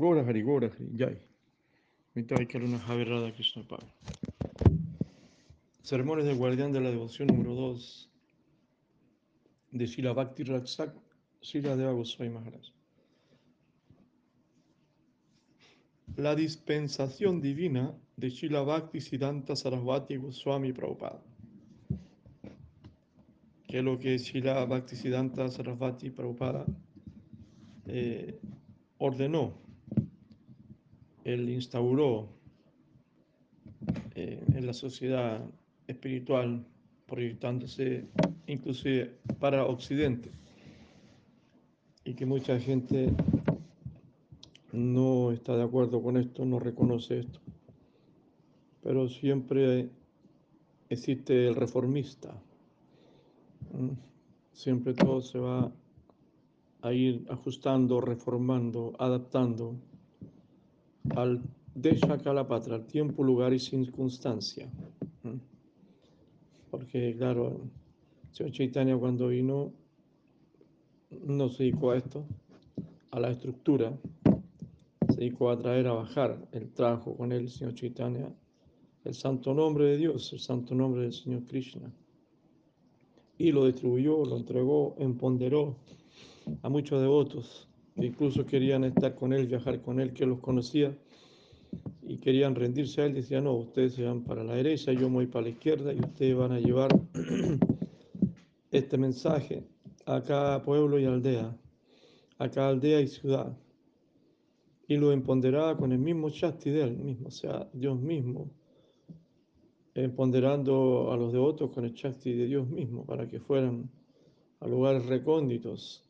Gora Hari, Gora Hari, Jai. Krishna. Sermones del Guardián de la Devoción número 2 de Shila Bhakti Raksak, Shila Deva Goswami Maharaj. La dispensación divina de Shila Bhakti Siddhanta Sarasvati Goswami Prabhupada. Que es lo que Shila Bhakti Siddhanta Sarasvati Prabhupada eh, ordenó, él instauró eh, en la sociedad espiritual, proyectándose inclusive para Occidente, y que mucha gente no está de acuerdo con esto, no reconoce esto, pero siempre existe el reformista, siempre todo se va a ir ajustando, reformando, adaptando al Desha Kalapatra, al tiempo, lugar y circunstancia. Porque, claro, Señor Chaitanya cuando vino no se dedicó a esto, a la estructura, se dedicó a traer a bajar el trabajo con él, Señor Chaitanya, el santo nombre de Dios, el santo nombre del Señor Krishna. Y lo distribuyó, lo entregó, empoderó a muchos devotos que incluso querían estar con él, viajar con él, que los conocía y querían rendirse a él. Decían, no, ustedes se van para la derecha, yo me voy para la izquierda y ustedes van a llevar este mensaje a cada pueblo y aldea, a cada aldea y ciudad. Y lo empoderaba con el mismo Shasti de él mismo, o sea, Dios mismo, empoderando a los devotos con el Shasti de Dios mismo, para que fueran a lugares recónditos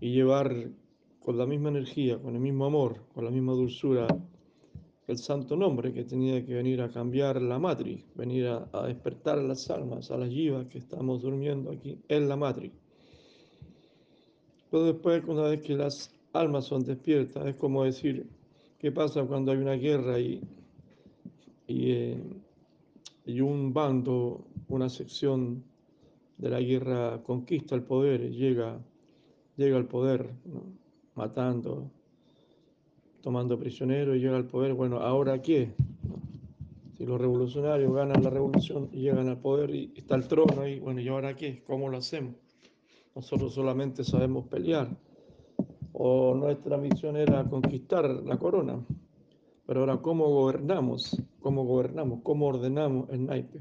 y llevar con la misma energía, con el mismo amor, con la misma dulzura el santo nombre que tenía que venir a cambiar la matriz, venir a, despertar las almas, a las yivas que estamos durmiendo aquí en la matriz. Pero después, una vez que las almas son despiertas, es como decir, ¿qué pasa cuando hay una guerra y, y, eh, y un bando, una sección de la guerra conquista el poder llega llega al poder, matando, tomando prisioneros y llega al poder. Bueno, ¿ahora qué? Si los revolucionarios ganan la revolución y llegan al poder y está el trono ahí, bueno, ¿y ahora qué? ¿Cómo lo hacemos? Nosotros solamente sabemos pelear. O nuestra misión era conquistar la corona. Pero ahora, ¿cómo gobernamos? ¿Cómo gobernamos? ¿Cómo ordenamos el naipe?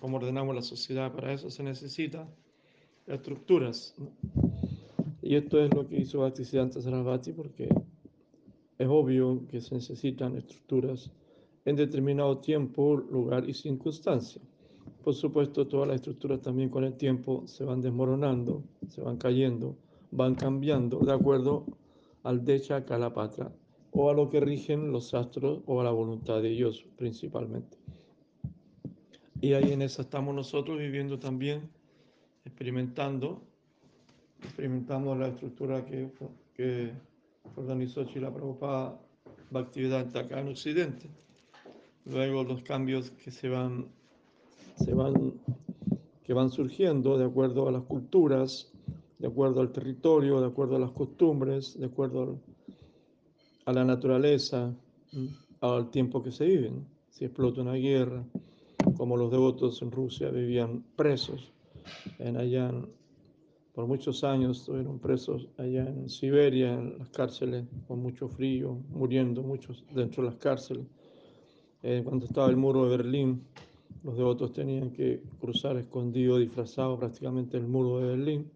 ¿Cómo ordenamos la sociedad? Para eso se necesita estructuras. Y esto es lo que hizo Bhaktisiddhanta Sarasvati porque es obvio que se necesitan estructuras en determinado tiempo, lugar y circunstancia. Por supuesto, todas las estructuras también con el tiempo se van desmoronando, se van cayendo, van cambiando de acuerdo al Decha Kalapatra o a lo que rigen los astros o a la voluntad de Dios principalmente. Y ahí en eso estamos nosotros viviendo también, experimentando experimentamos la estructura que, que organizó Chila Prabhupada actividad acá en Occidente. Luego los cambios que se van, se van, que van surgiendo de acuerdo a las culturas, de acuerdo al territorio, de acuerdo a las costumbres, de acuerdo a la naturaleza, al tiempo que se viven. Si explota una guerra, como los devotos en Rusia vivían presos en allá por muchos años estuvieron presos allá en Siberia, en las cárceles, con mucho frío, muriendo muchos dentro de las cárceles. Eh, cuando estaba el muro de Berlín, los devotos tenían que cruzar escondido, disfrazado prácticamente el muro de Berlín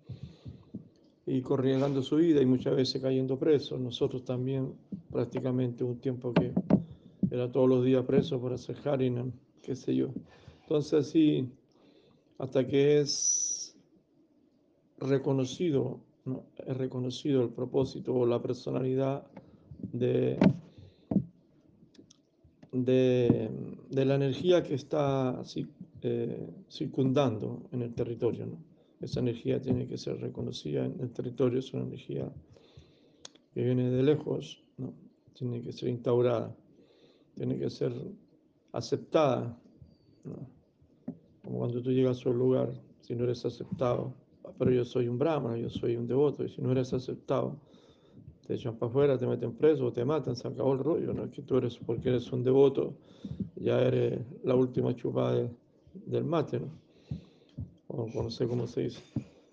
y corriendo su vida y muchas veces cayendo presos. Nosotros también prácticamente un tiempo que era todos los días preso por hacer Harinam, qué sé yo. Entonces así, hasta que es reconocido, es reconocido el propósito o la personalidad de, de, la energía que está eh, circundando en el territorio. Esa energía tiene que ser reconocida en el territorio, es una energía que viene de lejos, ¿no? tiene que ser instaurada, tiene que ser aceptada. Como cuando tú llegas a un lugar, si no eres aceptado, pero yo soy un brahmana, yo soy un devoto, y si no eres aceptado, te echan para afuera, te meten preso te matan, se acabó el rollo, no es que tú eres, porque eres un devoto, ya eres la última chupada del mate, ¿no? O no sé cómo se dice.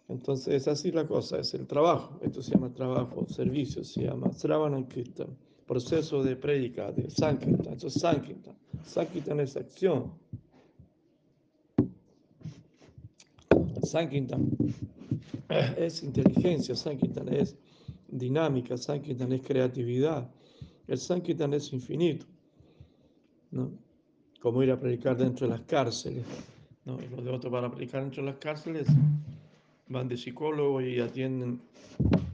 Entonces es así la cosa, es el trabajo, esto se llama trabajo, servicio, se llama Sravanankirtan, proceso de prédica, de Sankirtan, eso es Sankirtan. Sankirtan es acción. Sankirtan es inteligencia, Sankirtan es dinámica, Sankirtan es creatividad, el Sankirtan es infinito, ¿no? Como ir a predicar dentro de las cárceles. Los devotos para predicar dentro de las cárceles van de psicólogo y atienden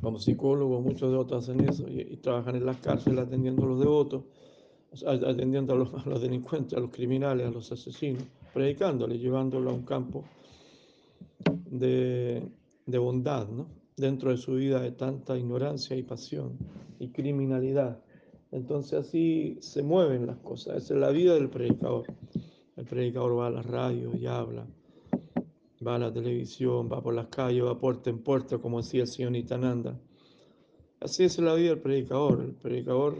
como psicólogos, muchos devotos hacen eso y, trabajan en las cárceles atendiendo a los devotos, atendiendo a los, a los, delincuentes, a los criminales, a los asesinos, predicándoles, llevándolos a un campo de, de bondad, ¿no? dentro de su vida de tanta ignorancia y pasión y criminalidad. Entonces así se mueven las cosas, esa es la vida del predicador. El predicador va a la radio y habla, va a la televisión, va por las calles, va puerta en puerta, como decía el señor Nitananda. Así es la vida del predicador. El predicador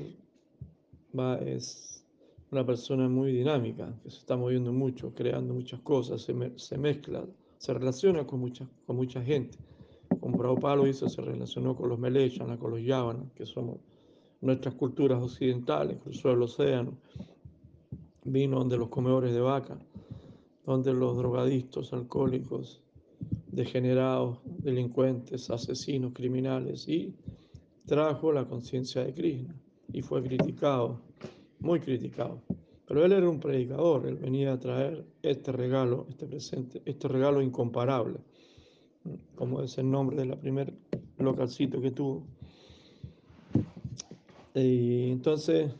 va, es una persona muy dinámica, que se está moviendo mucho, creando muchas cosas, se, se mezcla, se relaciona con mucha, con mucha gente. Con Prabhupada lo hizo, se relacionó con los Melechana, con los Yavanas, que somos nuestras culturas occidentales, cruzó el océano, vino donde los comedores de vaca donde los drogadictos, alcohólicos, degenerados, delincuentes, asesinos, criminales, y trajo la conciencia de Krishna y fue criticado, muy criticado. Pero él era un predicador, él venía a traer este regalo, este presente, este regalo incomparable, como es el nombre de la primer localcito que tuvo. Y entonces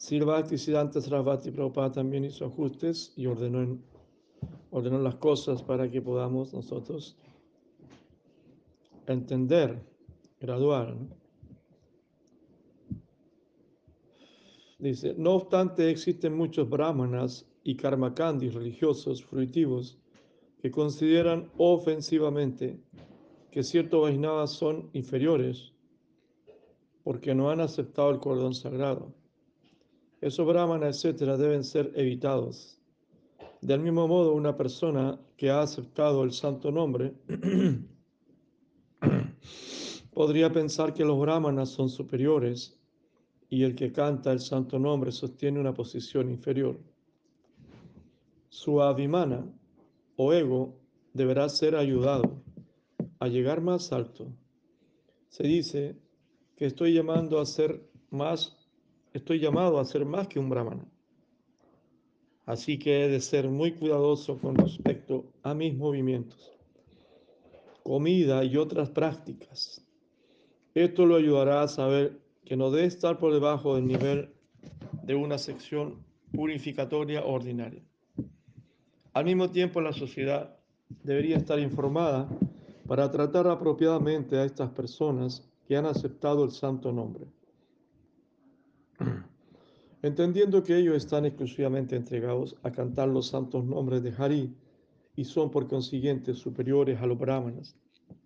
Sir Bhakti Siddhanta Sarasvati Prabhupada también hizo ajustes y ordenó, ordenó las cosas para que podamos nosotros entender, graduar. Dice, no obstante existen muchos brahmanas y karmakandis religiosos fruitivos que consideran ofensivamente que ciertos Vaisnavas son inferiores porque no han aceptado el cordón sagrado esos brahmanas, etcétera, deben ser evitados. Del mismo modo, una persona que ha aceptado el santo nombre podría pensar que los brahmanas son superiores y el que canta el santo nombre sostiene una posición inferior. Su abhimana o ego deberá ser ayudado a llegar más alto. Se dice que estoy llamando a ser más estoy llamado a ser más que un brahmana. Así que he de ser muy cuidadoso con respecto a mis movimientos, comida y otras prácticas. Esto lo ayudará a saber que no debe estar por debajo del nivel de una sección purificatoria ordinaria. Al mismo tiempo, la sociedad debería estar informada para tratar apropiadamente a estas personas que han aceptado el santo nombre entendiendo que ellos están exclusivamente entregados a cantar los santos nombres de Hari y son por consiguiente superiores a los brahmanas.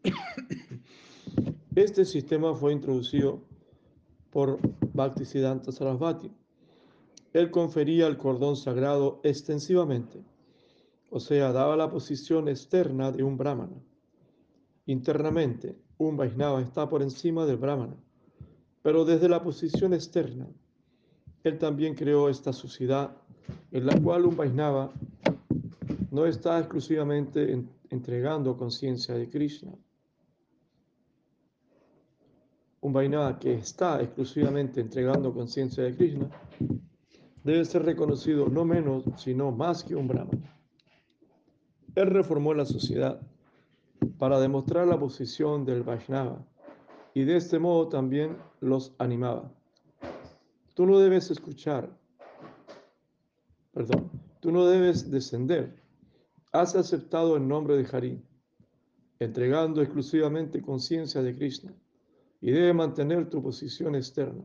Este sistema fue introducido por Bhaktisiddhanta Sarasvati. Él confería el cordón sagrado extensivamente, o sea, daba la posición externa de un brahmana. Internamente, un Vaisnava está por encima del brahmana, pero desde la posición externa, él también creó esta sociedad en la cual un Vaisnava no está exclusivamente entregando conciencia de Krishna. Un Vaisnava que está exclusivamente entregando conciencia de Krishna debe ser reconocido no menos, sino más que un Brahman. Él reformó la sociedad para demostrar la posición del Vaisnava y de este modo también los animaba. Tú no debes escuchar, perdón, tú no debes descender. Has aceptado el nombre de Hari, entregando exclusivamente conciencia de Krishna, y debe mantener tu posición externa,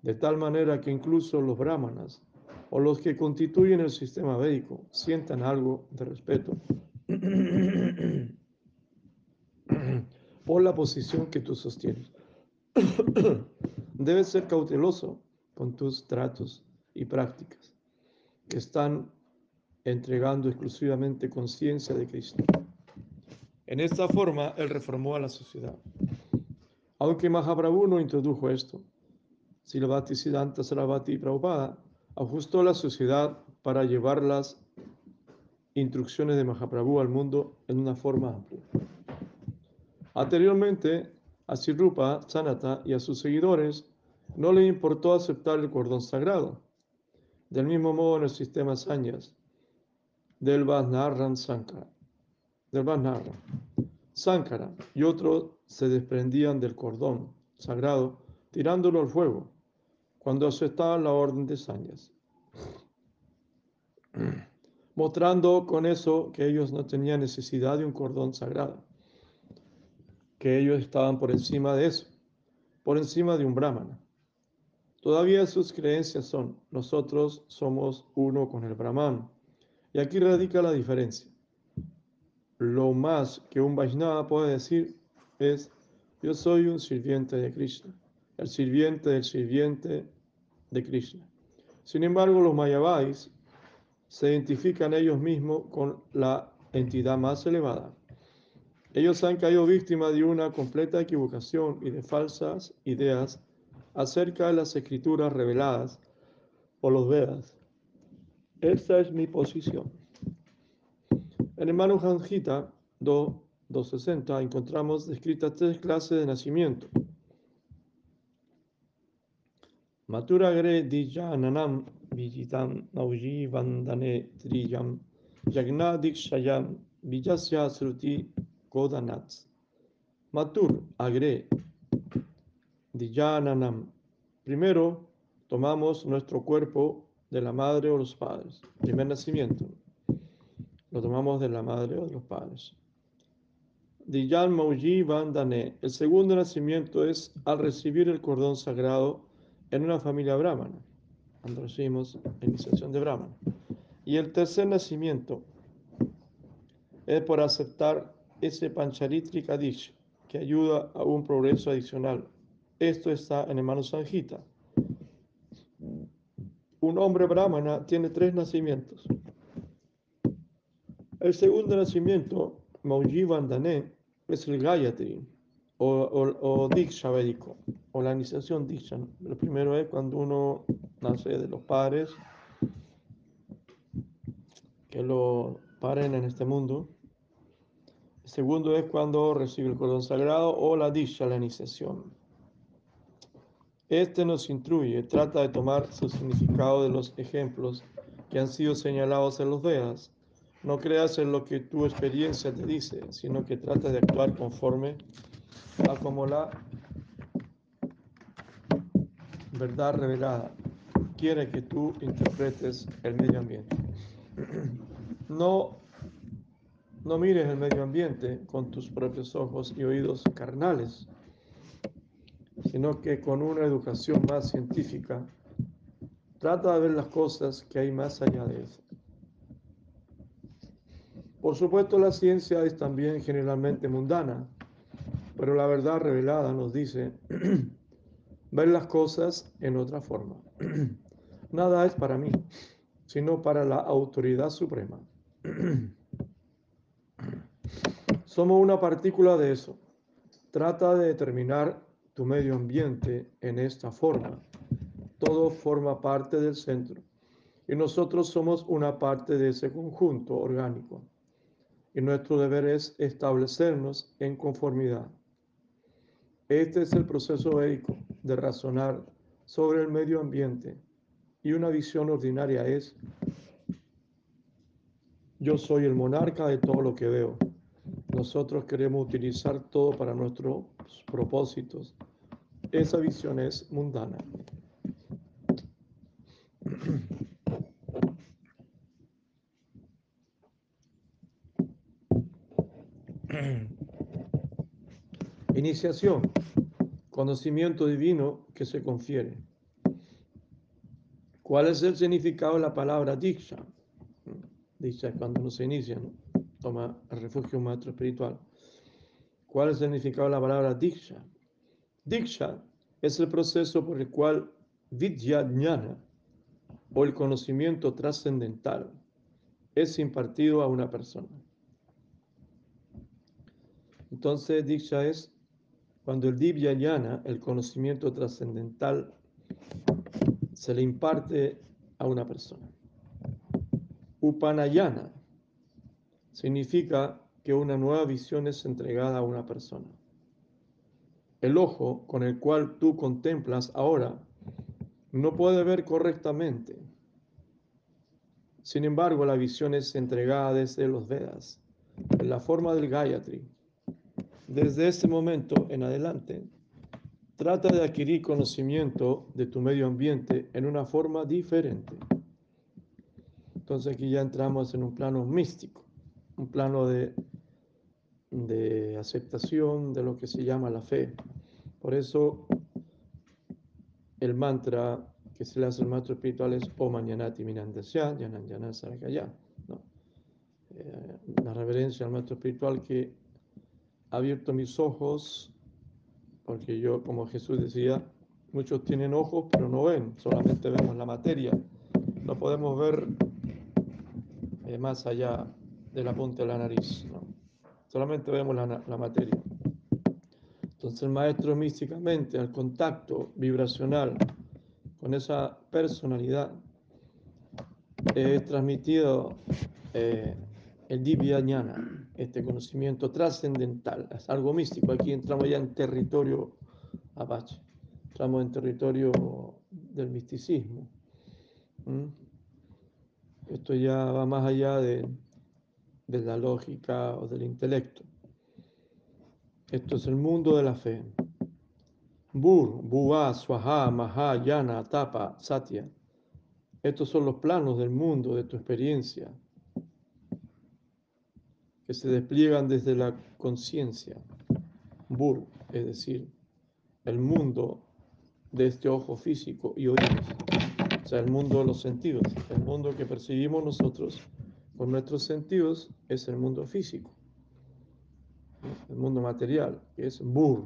de tal manera que incluso los brahmanas o los que constituyen el sistema védico sientan algo de respeto por la posición que tú sostienes. Debes ser cauteloso con tus tratos y prácticas que están entregando exclusivamente conciencia de Cristo. En esta forma, él reformó a la sociedad. Aunque Mahaprabhu no introdujo esto, Silavati Siddhanta Sarabhati Prabhupada ajustó la sociedad para llevar las instrucciones de Mahaprabhu al mundo en una forma amplia. Anteriormente, a Sirrupa, Sanata y a sus seguidores no le importó aceptar el cordón sagrado. Del mismo modo en el sistema Sanyas del Vajnaran Sankara. Del. Sankara y otros se desprendían del cordón sagrado tirándolo al fuego cuando aceptaban la orden de Sanyas. Mostrando con eso que ellos no tenían necesidad de un cordón sagrado, que ellos estaban por encima de eso, por encima de un brahmana. Todavía sus creencias son, nosotros somos uno con el brahman. Y aquí radica la diferencia. Lo más que un Vaishnava puede decir es, yo soy un sirviente de Krishna, el sirviente del sirviente de Krishna. Sin embargo, los Mayavais se identifican ellos mismos con la entidad más elevada. Ellos han caído víctimas de una completa equivocación y de falsas ideas acerca de las escrituras reveladas por los Vedas. Esta es mi posición. El Manujanjita 260 encontramos descritas tres clases de nacimiento. Matura gre dijananam vijitam nauji vandane triyam yagnadikshayam vijasya sruti kodanats. Matur agre dijananam. Primero tomamos nuestro cuerpo de la madre o los padres. Primer nacimiento. Lo tomamos de la madre o de los padres. Diyan Mauji Vandane. El segundo nacimiento es al recibir el cordón sagrado en una familia brahmana, cuando recibimos iniciación de brahmana. Y el tercer nacimiento es por aceptar ese pancharitrika dish que ayuda a un progreso adicional. Esto está en el Manu Sanjita. Un hombre brahmana tiene tres nacimientos. El segundo nacimiento, Mauji Vandane, es el Gayatri o, o, o Diksha védico o la iniciación Diksha. Lo primero es cuando uno nace de los padres que lo paren en este mundo. El segundo es cuando recibe el cordón sagrado o la Diksha, la iniciación. Este nos instruye, trata de tomar su significado de los ejemplos que han sido señalados en los Vedas. No creas en lo que tu experiencia te dice, sino que trata de actuar conforme a como la verdad revelada quiere que tú interpretes el medio ambiente. No, no mires el medio ambiente con tus propios ojos y oídos carnales, sino que con una educación más científica, trata de ver las cosas que hay más allá de eso. Por supuesto, la ciencia es también generalmente mundana, pero la verdad revelada nos dice ver las cosas en otra forma. Nada es para mí, sino para la autoridad suprema. Somos una partícula de eso. Trata de determinar tu medio ambiente en esta forma. Todo forma parte del centro y nosotros somos una parte de ese conjunto orgánico. Y nuestro deber es establecernos en conformidad. Este es el proceso védico de razonar sobre el medio ambiente y una visión ordinaria es yo soy el monarca de todo lo que veo. Nosotros queremos utilizar todo para nuestros propósitos. Esa visión es mundana. Iniciación, conocimiento divino que se confiere. ¿Cuál es el significado de la palabra Diksha? Diksha es cuando uno se inicia, ¿no? toma refugio un maestro espiritual. ¿Cuál es el significado de la palabra Diksha? Diksha es el proceso por el cual Vidyajnana o el conocimiento trascendental es impartido a una persona. Entonces, Diksha es cuando el Divyajnana, el conocimiento trascendental, se le imparte a una persona. Upanayana significa que una nueva visión es entregada a una persona. El ojo con el cual tú contemplas ahora no puede ver correctamente. Sin embargo, la visión es entregada desde los Vedas, en la forma del Gayatri. Desde este momento en adelante, trata de adquirir conocimiento de tu medio ambiente en una forma diferente. Entonces aquí ya entramos en un plano místico, un plano de, de aceptación de lo que se llama la fe. Por eso el mantra que se le hace al maestro espiritual es O Mañanati Minandasya, Yanan Yanan Sarakaya. Eh, la reverencia al maestro espiritual que abierto mis ojos, porque yo, como Jesús decía, muchos tienen ojos pero no ven, solamente vemos la materia. No podemos ver eh, más allá de la punta de la nariz, ¿no? solamente vemos la, la materia. Entonces el maestro místicamente, al contacto vibracional con esa personalidad, es transmitido eh, el Divya Jnana, este conocimiento trascendental, es algo místico. Aquí entramos ya en territorio apache, entramos en territorio del misticismo. Esto ya va más allá de, la lógica o del intelecto. Esto es el mundo de la fe. Bur, Bua, Swaha, Maha, Yana, Tapa, Satya. Estos son los planos del mundo, de tu experiencia, que se despliegan desde la conciencia. Bur, es decir, el mundo de este ojo físico y oídos. O sea, el mundo de los sentidos. El mundo que percibimos nosotros con nuestros sentidos es el mundo físico el mundo material, que es Bur,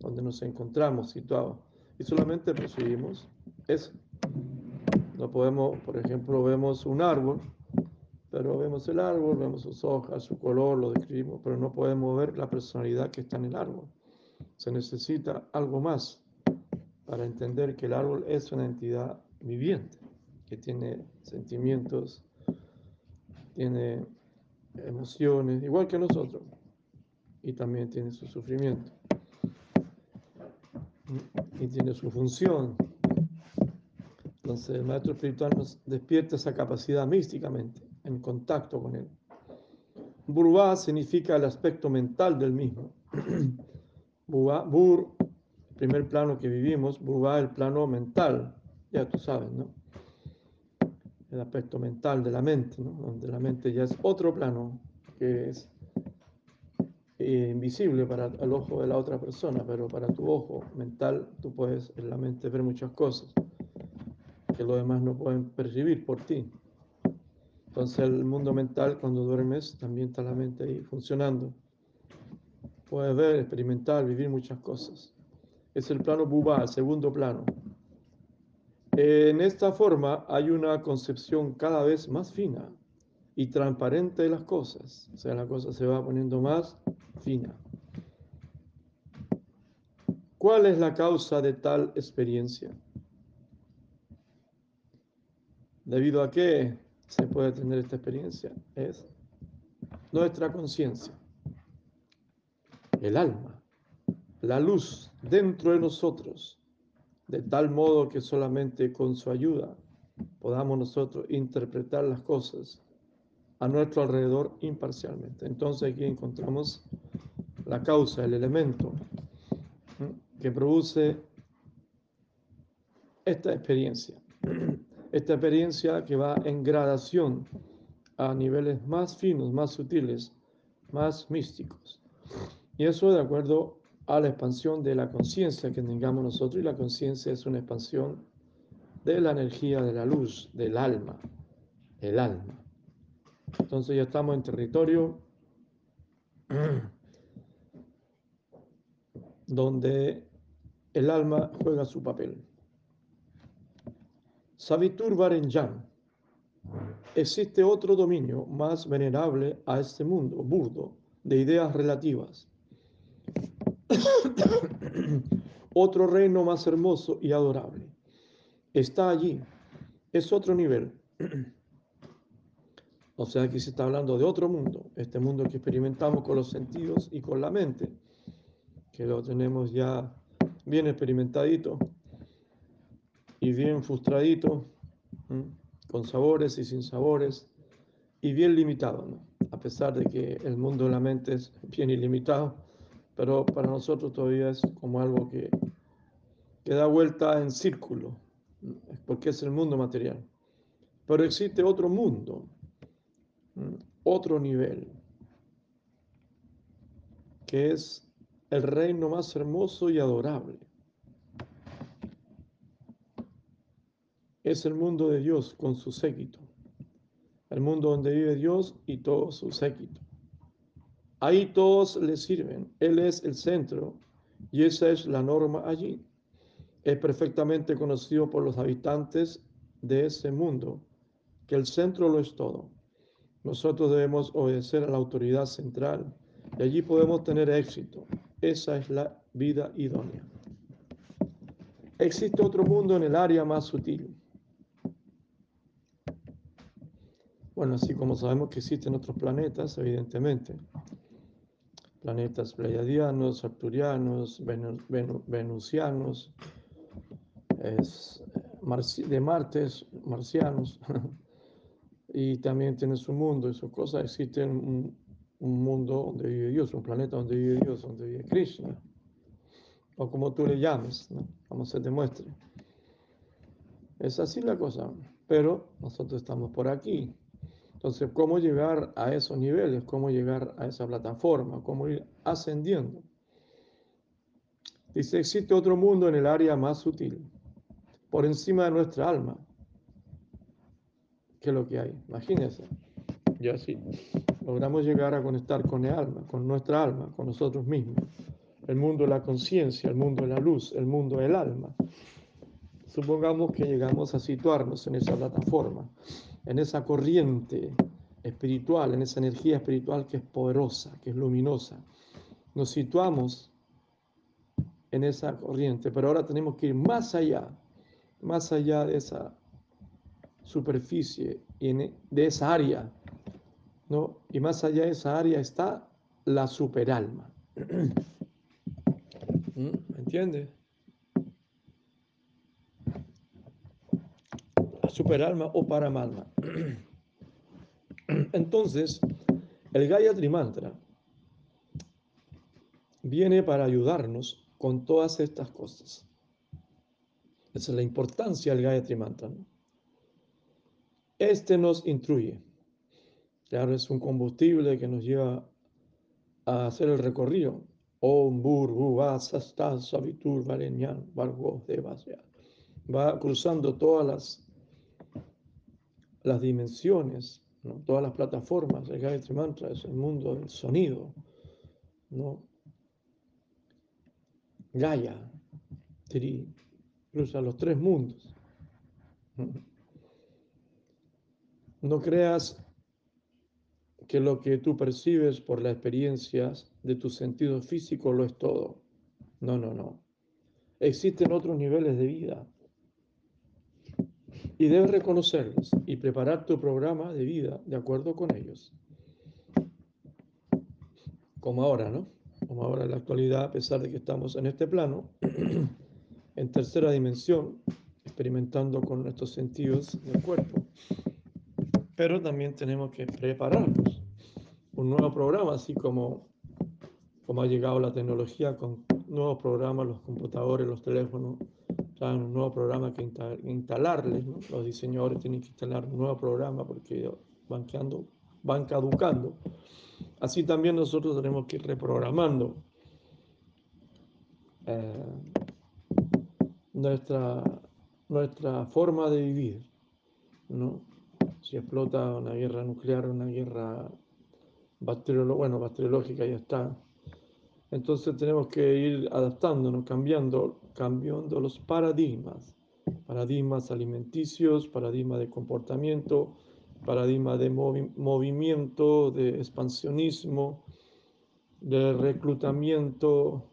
donde nos encontramos situados. Y solamente percibimos eso. No podemos, por ejemplo, vemos un árbol, pero vemos el árbol, vemos sus hojas, su color, lo describimos, pero no podemos ver la personalidad que está en el árbol. Se necesita algo más para entender que el árbol es una entidad viviente, que tiene sentimientos, tiene emociones, igual que nosotros y también tiene su sufrimiento. Y tiene su función. Entonces el maestro espiritual nos despierta esa capacidad místicamente, en contacto con él. Burvá significa el aspecto mental del mismo. Bur, el primer plano que vivimos, Burvá el plano mental, ya tú sabes, ¿no? El aspecto mental de la mente, ¿no? Donde la mente ya es otro plano, que es eh, invisible para el ojo de la otra persona, pero para tu ojo mental tú puedes en la mente ver muchas cosas que los demás no pueden percibir por ti. Entonces el mundo mental cuando duermes también está la mente ahí funcionando. Puedes ver, experimentar, vivir muchas cosas. Es el plano Bubá, el segundo plano. En esta forma hay una concepción cada vez más fina y transparente de las cosas. O sea, la cosa se va poniendo más fina. ¿Cuál es la causa de tal experiencia? ¿Debido a qué se puede tener esta experiencia? Es nuestra conciencia, el alma, la luz dentro de nosotros, de tal modo que solamente con su ayuda podamos nosotros interpretar las cosas a nuestro alrededor imparcialmente. Entonces aquí encontramos la causa, el elemento que produce esta experiencia. Esta experiencia que va en gradación a niveles más finos, más sutiles, más místicos. Y eso de acuerdo a la expansión de la conciencia que tengamos nosotros. Y la conciencia es una expansión de la energía de la luz, del alma, el alma. Entonces ya estamos en territorio donde el alma juega su papel. Savitur Varenjan. Existe otro dominio más venerable a este mundo burdo de ideas relativas. otro reino más hermoso y adorable. Está allí. Es otro nivel. O sea, aquí se está hablando de otro mundo, este mundo que experimentamos con los sentidos y con la mente, que lo tenemos ya bien experimentadito y bien frustradito, con sabores y sin sabores, y bien limitado, a pesar de que el mundo de la mente es bien ilimitado, pero para nosotros todavía es como algo que, que da vuelta en círculo, porque es el mundo material. Pero existe otro mundo, otro nivel, que es el reino más hermoso y adorable. Es el mundo de Dios con su séquito, el mundo donde vive Dios y todo su séquito. Ahí todos le sirven, Él es el centro y esa es la norma allí. Es perfectamente conocido por los habitantes de ese mundo, que el centro lo es todo. Nosotros debemos obedecer a la autoridad central y allí podemos tener éxito. Esa es la vida idónea. Existe otro mundo en el área más sutil. Bueno, así como sabemos que existen otros planetas, evidentemente. Planetas pleiadianos, arturianos, venusianos, de Martes, marcianos. y también tiene su mundo y sus cosas. Existe un, un, mundo donde vive Dios, un planeta donde vive Dios, donde vive Krishna, o como tú le llames, ¿no? como se demuestre. Es así la cosa, pero nosotros estamos por aquí. Entonces, ¿cómo llegar a esos niveles? ¿Cómo llegar a esa plataforma? ¿Cómo ir ascendiendo? Dice, existe otro mundo en el área más sutil, por encima de nuestra alma, ¿Qué es lo que hay. Imagínense. Y así logramos llegar a conectar con el alma, con nuestra alma, con nosotros mismos. El mundo de la conciencia, el mundo de la luz, el mundo del alma. Supongamos que llegamos a situarnos en esa plataforma, en esa corriente espiritual, en esa energía espiritual que es poderosa, que es luminosa. Nos situamos en esa corriente, pero ahora tenemos que ir más allá, más allá de esa superficie e, de esa área, ¿no? Y más allá de esa área está la superalma. ¿Mm? ¿Me entiende? La superalma o paramalma. Entonces, el Gayatri Mantra viene para ayudarnos con todas estas cosas. Esa es la importancia del Gayatri Mantra. ¿no? Este nos instruye. Claro, es un combustible que nos lleva a hacer el recorrido. Om Savitur Va cruzando todas las, las dimensiones, todas las plataformas. El Gayatri Mantra es el mundo del sonido. ¿no? Gaia, Tri, los tres mundos. No creas que lo que tú percibes por las experiencias de tus sentidos físicos lo es todo. No, no, no. Existen otros niveles de vida. Y debes reconocerlos y preparar tu programa de vida de acuerdo con ellos. Como ahora, ¿no? Como ahora en la actualidad, a pesar de que estamos en este plano, en tercera dimensión, experimentando con nuestros sentidos del cuerpo pero también tenemos que prepararnos. Un nuevo programa, así como, como ha llegado la tecnología con nuevos programas, los computadores, los teléfonos, un nuevo programa que instalarles, los diseñadores tienen que instalar un nuevo programa porque van, quedando, van caducando. Así también nosotros tenemos que ir reprogramando eh, nuestra, nuestra forma de vivir, ¿no? si explota una guerra nuclear, una guerra bueno, bacteriológica ya está, Entonces tenemos que ir adaptándonos, cambiando, cambiando los paradigmas, paradigmas alimenticios, paradigmas de comportamiento, paradigma de movimiento, de expansionismo, de reclutamiento,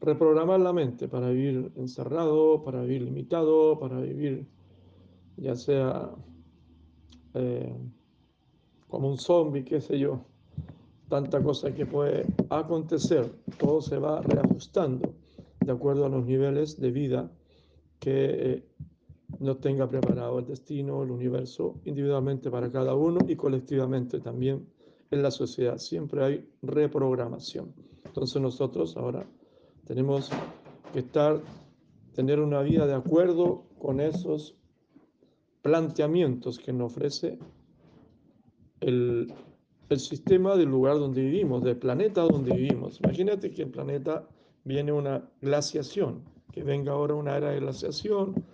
reprogramar la mente para vivir encerrado, para vivir limitado, para vivir ya sea eh, como un zombie, qué sé yo, tanta cosa que puede acontecer, todo se va reajustando de acuerdo a los niveles de vida que eh, no tenga preparado el destino, el universo, individualmente para cada uno y colectivamente también en la sociedad. Siempre hay reprogramación. Entonces nosotros ahora tenemos que estar, tener una vida de acuerdo con esos planteamientos que nos ofrece el, el sistema del lugar donde vivimos, del planeta donde vivimos. Imagínate que el planeta viene una glaciación, que venga ahora una era de glaciación,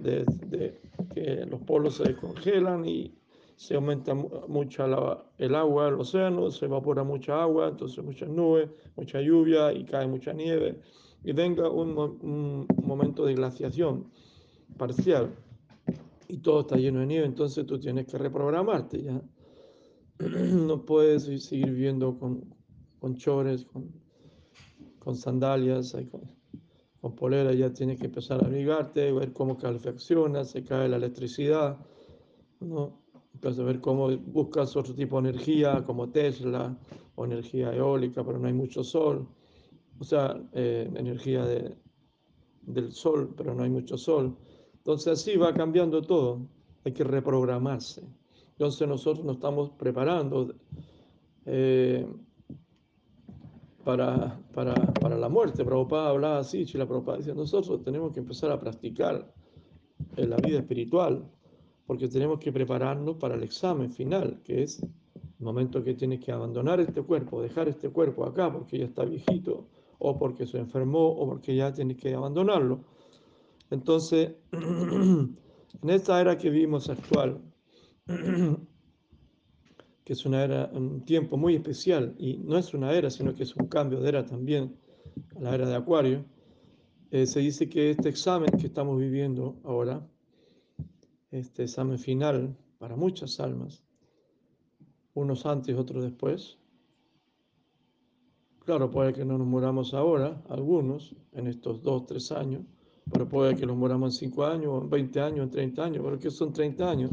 de, de que los polos se descongelan y se aumenta mucho el agua del océano, se evapora mucha agua, entonces muchas nubes, mucha lluvia y cae mucha nieve. Y venga un, un momento de glaciación parcial y todo está lleno de nieve, entonces tú tienes que reprogramarte ya. No puedes seguir viviendo con, con chores, con, con sandalias, con, con polera, ya tienes que empezar a abrigarte, ver cómo calefacciona, se cae la electricidad, ¿no? A ver cómo buscas otro tipo de energía, como Tesla, o energía eólica, pero no hay mucho sol, o sea, eh, energía de, del sol, pero no hay mucho sol. Entonces así va cambiando todo, hay que reprogramarse. Entonces nosotros nos estamos preparando eh, para, para, para, la muerte. Prabhupada hablaba así, Chila Prabhupada decía, nosotros tenemos que empezar a practicar en la vida espiritual, porque tenemos que prepararnos para el examen final, que es el momento que tienes que abandonar este cuerpo, dejar este cuerpo acá porque ya está viejito, o porque se enfermó, o porque ya tienes que abandonarlo. Entonces, en esta era que vivimos actual, que es una era, un tiempo muy especial, y no es una era, sino que es un cambio de era también, a la era de Acuario, eh, se dice que este examen que estamos viviendo ahora, este examen final para muchas almas, unos antes, otros después, claro, puede que no nos muramos ahora, algunos, en estos dos, tres años, pero puede que nos muramos en 5 años, en 20 años, en 30 años, pero que son 30 años,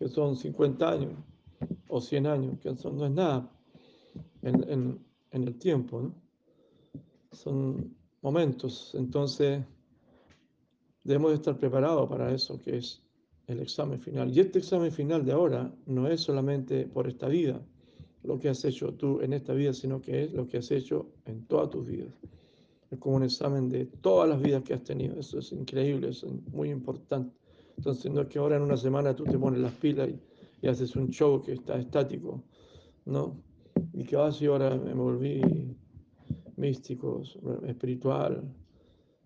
que son 50 años o 100 años, que son, no es nada en, en, en el tiempo, ¿no? son momentos, entonces debemos estar preparados para eso, que es el examen final. Y este examen final de ahora no es solamente por esta vida, lo que has hecho tú en esta vida, sino que es lo que has hecho en todas tus vidas. Es como un examen de todas las vidas que has tenido. Eso es increíble, eso es muy importante. Entonces, no es que ahora en una semana tú te pones las pilas y, y haces un show que está estático, ¿no? Y que vas y ahora me volví místico, espiritual.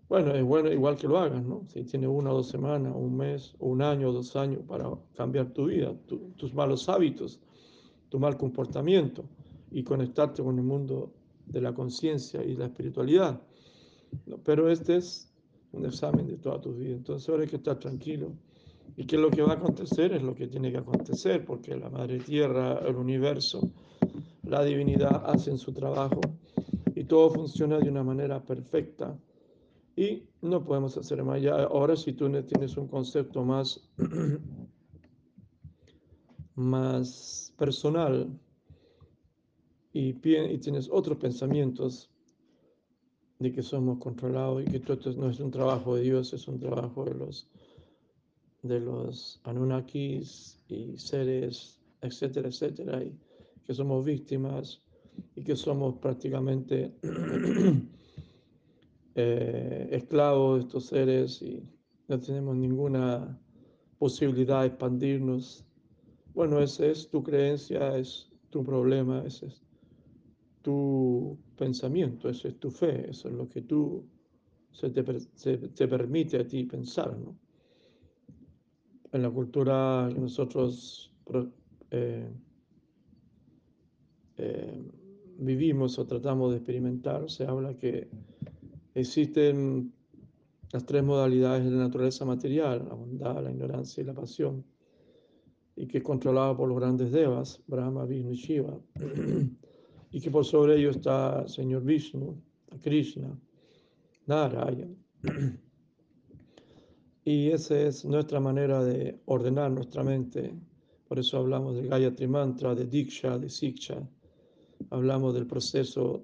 Bueno, es bueno igual que lo hagas, ¿no? Si tienes una o dos semanas, un mes, un año dos años para cambiar tu vida, tus malos hábitos, tu mal comportamiento y conectarte con el mundo de la conciencia y la espiritualidad. Pero este es un examen de toda tu vida. Entonces ahora hay que estar tranquilo. ¿Y qué es lo que va a acontecer? Es lo que tiene que acontecer, porque la Madre Tierra, el universo, la divinidad hacen su trabajo y todo funciona de una manera perfecta. Y no podemos hacer más. Ya ahora si tú tienes un concepto más, más personal y, y tienes otros pensamientos de que somos controlados y que todo esto no es un trabajo de Dios, es un trabajo de los, de los Anunnakis y seres, etcétera, etcétera, y que somos víctimas y que somos prácticamente eh, esclavos de estos seres y no tenemos ninguna posibilidad de expandirnos. Bueno, esa es tu creencia, es tu problema, ese es tu pensamiento, eso es tu fe, eso es lo que tú se te, se te permite a ti pensar. ¿no? En la cultura que nosotros eh, eh, vivimos o tratamos de experimentar, se habla que existen las tres modalidades de la naturaleza material, la bondad, la ignorancia y la pasión, y que es controlada por los grandes devas, Brahma, Vishnu y Shiva, y que por sobre ello está el Señor Vishnu, Krishna, Narayana. Y esa es nuestra manera de ordenar nuestra mente. Por eso hablamos de Gayatri Mantra, de Diksha, de Siksha. Hablamos del proceso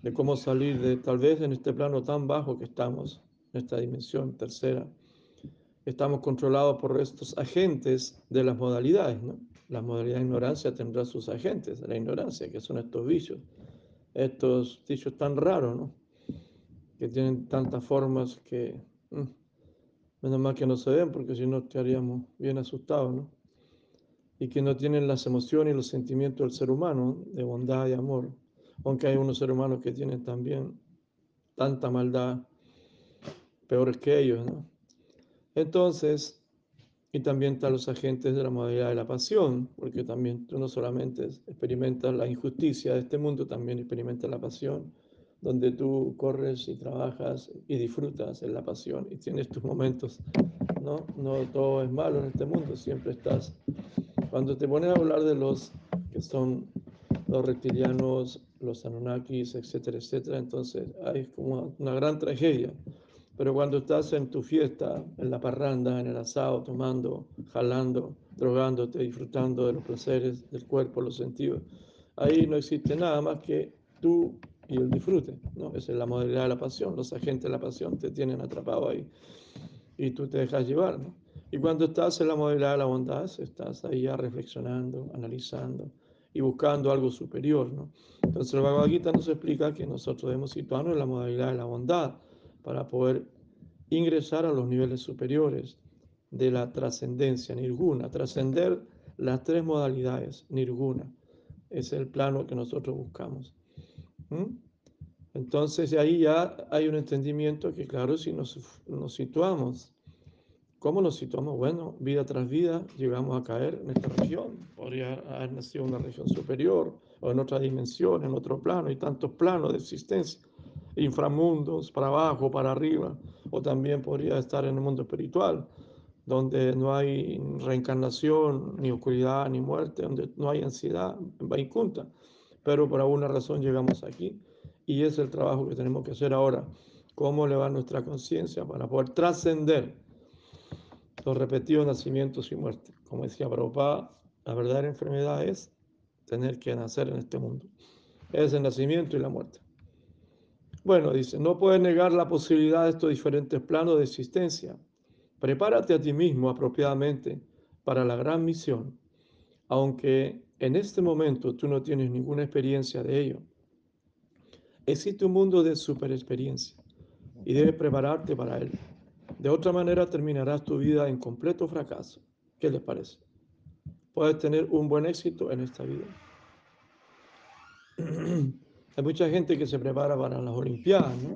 de cómo salir de tal vez en este plano tan bajo que estamos, en esta dimensión tercera. Estamos controlados por estos agentes de las modalidades. ¿no? La modalidad de ignorancia tendrá sus agentes la ignorancia, que son estos vicios. Estos vicios tan raros, ¿no? que tienen tantas formas que... Mm, Menos mal que no se ven, porque si no estaríamos bien asustados, ¿no? Y que no tienen las emociones y los sentimientos del ser humano, de bondad y amor. Aunque hay unos seres humanos que tienen también tanta maldad, peores que ellos, ¿no? Entonces, y también están los agentes de la modalidad de la pasión, porque también tú no solamente experimentas la injusticia de este mundo, también experimentas la pasión donde tú corres y trabajas y disfrutas en la pasión y tienes tus momentos, ¿no? No todo es malo en este mundo, siempre estás. Cuando te pones a hablar de los que son los reptilianos, los Anunnakis, etcétera, etcétera, entonces hay como una gran tragedia. Pero cuando estás en tu fiesta, en la parranda, en el asado, tomando, jalando, drogándote, disfrutando de los placeres del cuerpo, los sentidos, ahí no existe nada más que tú y el disfrute, ¿no? Esa es la modalidad de la pasión, los agentes de la pasión te tienen atrapado ahí y tú te dejas llevar, ¿no? Y cuando estás en la modalidad de la bondad, estás ahí ya reflexionando, analizando y buscando algo superior, ¿no? Entonces el Bhagavad Gita nos explica que nosotros debemos situarnos en la modalidad de la bondad para poder ingresar a los niveles superiores de la trascendencia, nirguna, trascender las tres modalidades, nirguna. Es el plano que nosotros buscamos. ¿Mm? Entonces ahí ya hay un entendimiento que claro, si nos, situamos, ¿cómo nos situamos? Bueno, vida tras vida llegamos a caer en esta región. Podría haber nacido en una región superior o en otra dimensión, en otro plano. Hay tantos planos de existencia, inframundos, para abajo, para arriba. O también podría estar en el mundo espiritual, donde no hay reencarnación, ni oscuridad, ni muerte, donde no hay ansiedad, Vaikunta pero por alguna razón llegamos aquí y es el trabajo que tenemos que hacer ahora. ¿Cómo elevar nuestra conciencia para poder trascender los repetidos nacimientos y muertes? Como decía Prabhupada, la verdadera enfermedad es tener que nacer en este mundo. Es el nacimiento y la muerte. Bueno, dice, no puedes negar la posibilidad de estos diferentes planos de existencia. Prepárate a ti mismo apropiadamente para la gran misión, aunque en este momento tú no tienes ninguna experiencia de ello. Existe un mundo de superexperiencia y debes prepararte para él. De otra manera terminarás tu vida en completo fracaso. ¿Qué les parece? Puedes tener un buen éxito en esta vida. Hay mucha gente que se prepara para las Olimpiadas, ¿no?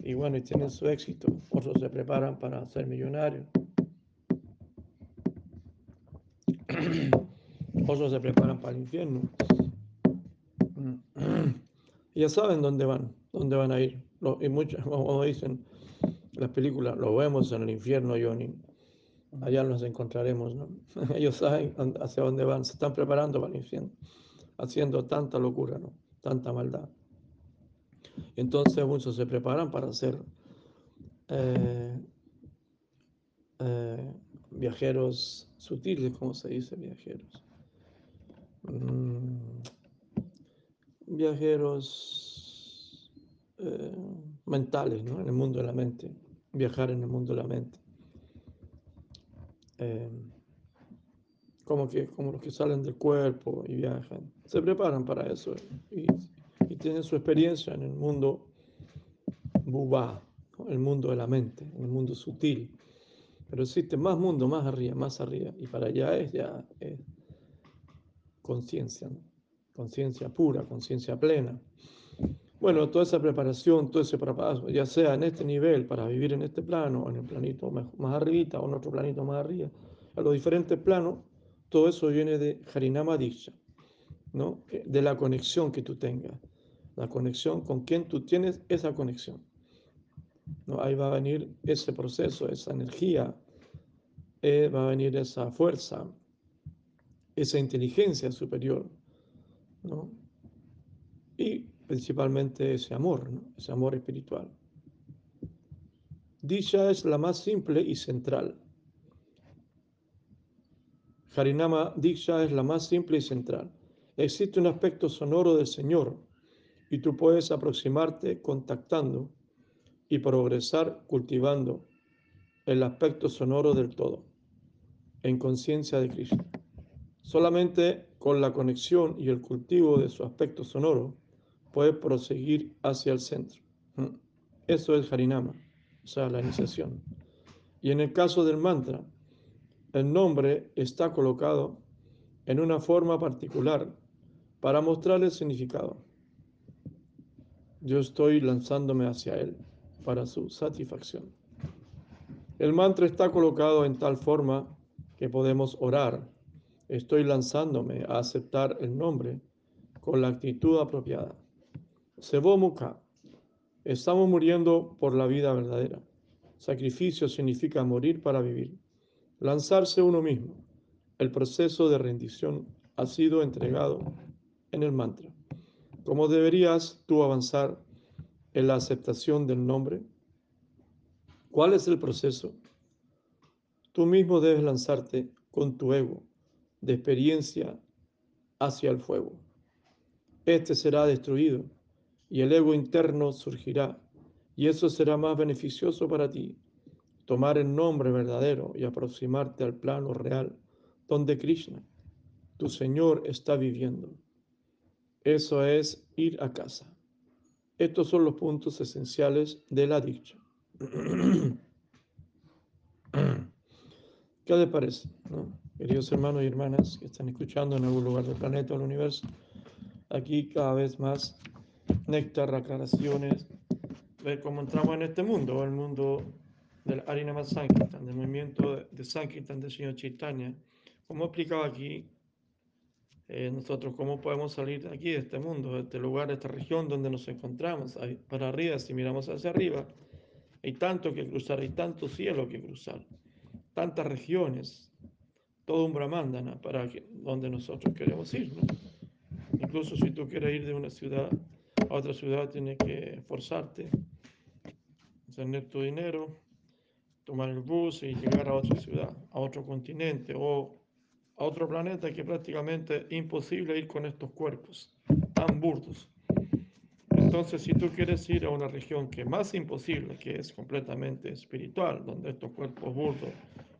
Y bueno, y tienen su éxito. Otros se preparan para ser millonarios. Otros se preparan para el infierno. Ya saben dónde van, dónde van a ir. Y muchos, como dicen las películas, lo vemos en el infierno, Johnny. Allá nos encontraremos, ¿no? Ellos saben hacia dónde van, se están preparando para el infierno, haciendo tanta locura, ¿no? Tanta maldad. Entonces muchos se preparan para ser eh, eh, viajeros sutiles, como se dice, viajeros. Mm, viajeros eh, mentales, ¿no? En el mundo de la mente, viajar en el mundo de la mente. Eh, como, que, como los que salen del cuerpo y viajan, se preparan para eso y, tienen su experiencia en el mundo bubá, el mundo de la mente, en el mundo sutil. Pero existe más mundo, más arriba, más arriba, y para allá es ya conciencia, conciencia pura, conciencia plena. Bueno, toda esa preparación, todo ese preparación, ya sea en este nivel para vivir en este plano, en el planito más arriba o en otro planito más arriba, a los diferentes planos, todo eso viene de Harinama Diksha. ¿no? De la conexión que tú tengas, la conexión con quien tú tienes esa conexión. ¿no? Ahí va a venir ese proceso, esa energía, eh, va a venir esa fuerza, esa inteligencia superior, ¿no? Y principalmente ese amor, ¿no? ese amor espiritual. Dicha es la más simple y central. Harinama Diksha es la más simple y central. Existe un aspecto sonoro del Señor y tú puedes aproximarte contactando y progresar cultivando el aspecto sonoro del todo, en conciencia de Krishna. Solamente con la conexión y el cultivo de su aspecto sonoro puedes proseguir hacia el centro. Mm. Eso es Harinama o sea, la iniciación. Y en el caso del mantra, el nombre está colocado en una forma particular para mostrarle el significado. Yo estoy lanzándome hacia él para su satisfacción. El mantra está colocado en tal forma que podemos orar. Estoy lanzándome a aceptar el nombre con la actitud apropiada. Sebomuka Estamos muriendo por la vida verdadera. Sacrificio significa morir para vivir. Lanzarse uno mismo. El proceso de rendición ha sido entregado en el mantra. ¿Cómo deberías tú avanzar en la aceptación del nombre? ¿Cuál es el proceso? Tú mismo debes lanzarte con tu ego de experiencia hacia el fuego. Este será destruido y el ego interno surgirá, y eso será más beneficioso para ti. Tomar el nombre verdadero y aproximarte al plano real donde Krishna, tu Señor, está viviendo. Eso es ir a casa. Estos son los puntos esenciales de la dicha. ¿Qué les parece? Queridos hermanos y hermanas que están escuchando en algún lugar del planeta o del universo, aquí cada vez más néctar, aclaraciones, ver cómo entramos en este mundo, el mundo del Arinama Sankirtan, del movimiento de Sankirtan del señor Chaitanya. Como explicaba aquí, eh, nosotros cómo podemos salir aquí, de este mundo, de este lugar, de esta región donde nos encontramos, ahí, para arriba, si miramos hacia arriba, hay tanto que cruzar, hay tanto cielo que cruzar, tantas regiones, todo un Brahmandana para donde nosotros queremos ir. Incluso si tú quieres ir de una ciudad a otra ciudad tienes que esforzarte, tener tu dinero, tomar el bus y llegar a otra ciudad, a otro continente o a otro planeta que prácticamente es imposible ir con estos cuerpos tan burdos. Entonces, si tú quieres ir a una región que es más imposible, que es completamente espiritual, donde estos cuerpos burdos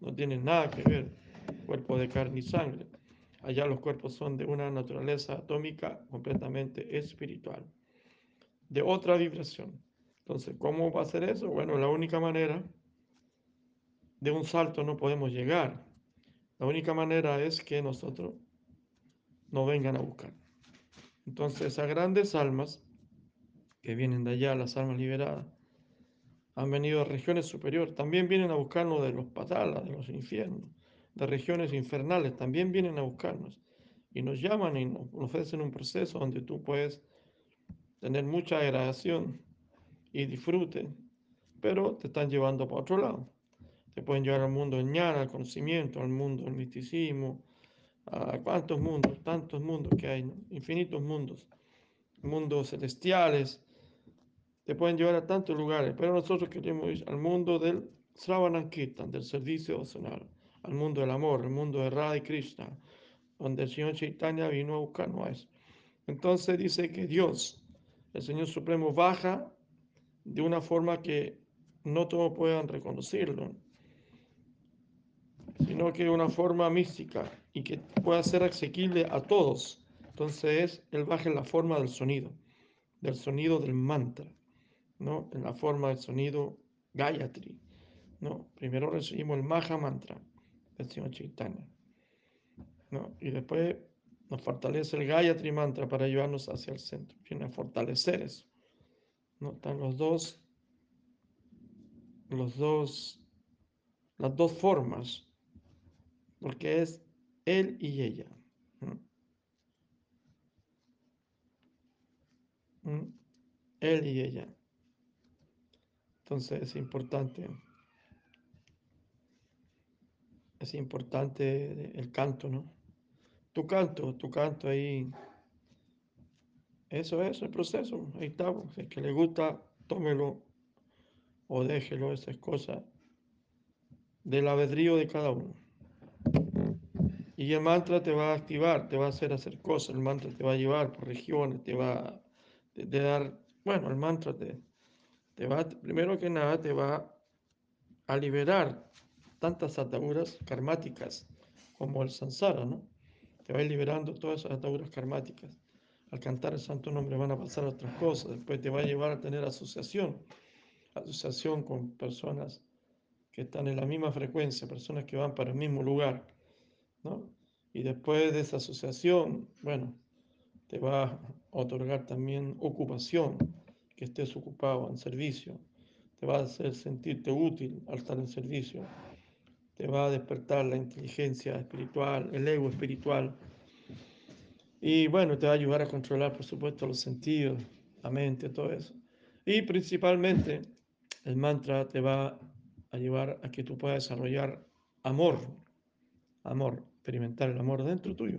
no tienen nada que ver, cuerpo de carne y sangre, allá los cuerpos son de una naturaleza atómica completamente espiritual de otra vibración. Entonces, ¿cómo va a ser eso? Bueno, la única manera de un salto no podemos llegar. La única manera es que nosotros no vengan a buscar. Entonces, esas grandes almas que vienen de allá, las almas liberadas, han venido a regiones superiores, también vienen a buscarnos de los patalas, de los infiernos, de regiones infernales, también vienen a buscarnos y nos llaman y nos ofrecen un proceso donde tú puedes tener mucha agradación y disfrute, pero te están llevando para otro lado. Te pueden llevar al mundo del ñana, al conocimiento, al mundo del misticismo, a cuántos mundos, tantos mundos que hay, infinitos mundos, mundos celestiales, te pueden llevar a tantos lugares, pero nosotros queremos ir al mundo del Sravanankirtan, del servicio devocional, al mundo del amor, al mundo de Radha Krishna, donde el Señor Chaitanya vino a buscarnos. Entonces dice que Dios el Señor Supremo baja de una forma que no todos puedan reconocerlo, sino que una forma mística y que pueda ser asequible a todos. Entonces, Él baja en la forma del sonido, del sonido del mantra, ¿no? En la forma del sonido Gayatri, ¿no? Primero recibimos el Maha Mantra Chaitanya, ¿no? Y después nos fortalece el Gayatri Mantra para llevarnos hacia el centro. Viene a fortalecer eso. ¿no? Están los dos, los dos, las dos formas, porque es él y ella. ¿Mm? Él y ella. Entonces es importante, es importante el canto, ¿no? Tu canto, tu canto ahí. Eso es el proceso, ahí estamos. El que le gusta, tómelo o déjelo, esas cosas del albedrío de cada uno. Y el mantra te va a activar, te va a hacer hacer cosas, el mantra te va a llevar por regiones, te va a dar, bueno, el mantra te, te va, primero que nada, te va a liberar tantas ataduras karmáticas como el samsara, ¿no? Te va a liberando todas esas ataduras karmáticas. Al cantar el santo nombre van a pasar otras cosas, después te va a llevar a tener asociación, asociación con personas que están en la misma frecuencia, personas que van para el mismo lugar, ¿no? Y después de esa asociación, bueno, te va a otorgar también ocupación, que estés ocupado en servicio, te va a hacer sentirte útil al estar en servicio, te va a despertar la inteligencia espiritual, el ego espiritual, y bueno, te va a ayudar a controlar, por supuesto, los sentidos, la mente, todo eso. Y principalmente, el mantra te va a llevar a que tú puedas desarrollar amor, amor, experimentar el amor dentro tuyo.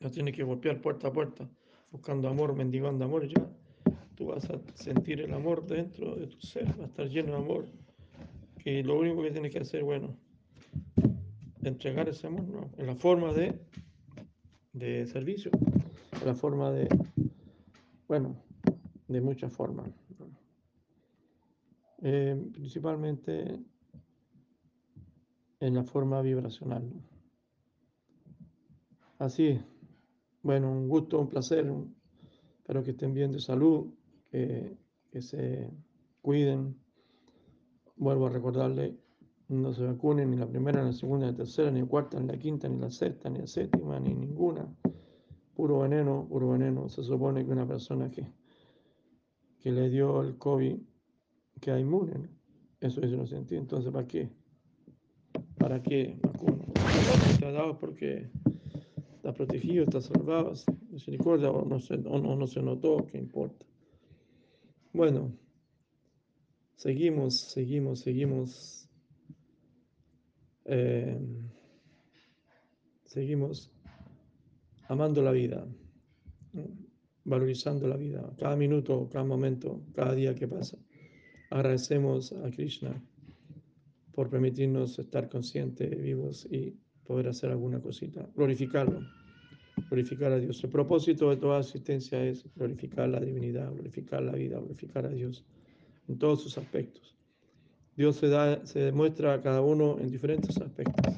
No tienes que golpear puerta a puerta buscando amor, mendigando amor, ya. Tú vas a sentir el amor dentro de tu ser, va a estar lleno de amor. Que lo único que tienes que hacer, bueno, entregar ese amor. En la forma de de servicio, la forma de, bueno, de muchas formas. Eh, principalmente en la forma vibracional. Así, bueno, un gusto, un placer, espero que estén bien de salud, que, que se cuiden. Vuelvo a recordarle no se vacunen ni la primera, ni la segunda, ni la tercera, ni la cuarta, ni la quinta, ni la sexta, ni la séptima, ni ninguna. Puro veneno, puro veneno. Se supone que una persona que, que le dio el COVID queda inmune. Eso es no sentido. Entonces, ¿para qué? ¿Para qué vacuna? Está dado porque está protegido, está salvado, misericordia, o no se, o no, no se notó, ¿qué importa? Bueno, seguimos, seguimos, seguimos eh, seguimos amando la vida, valorizando la vida, cada minuto, cada momento, cada día que pasa. Agradecemos a Krishna por permitirnos estar conscientes, vivos y poder hacer alguna cosita, glorificarlo, glorificar a Dios. El propósito de toda asistencia es glorificar la divinidad, glorificar la vida, glorificar a Dios en todos sus aspectos. Dios se, da, se demuestra a cada uno en diferentes aspectos,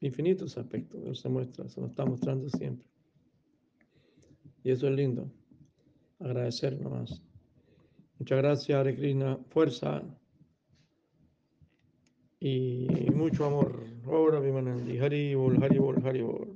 infinitos aspectos. Dios se muestra, se nos está mostrando siempre. Y eso es lindo, agradecer nomás. Muchas gracias, Hare fuerza y mucho amor. Ahora, Vimanandi, Haribol, Haribol, Haribol.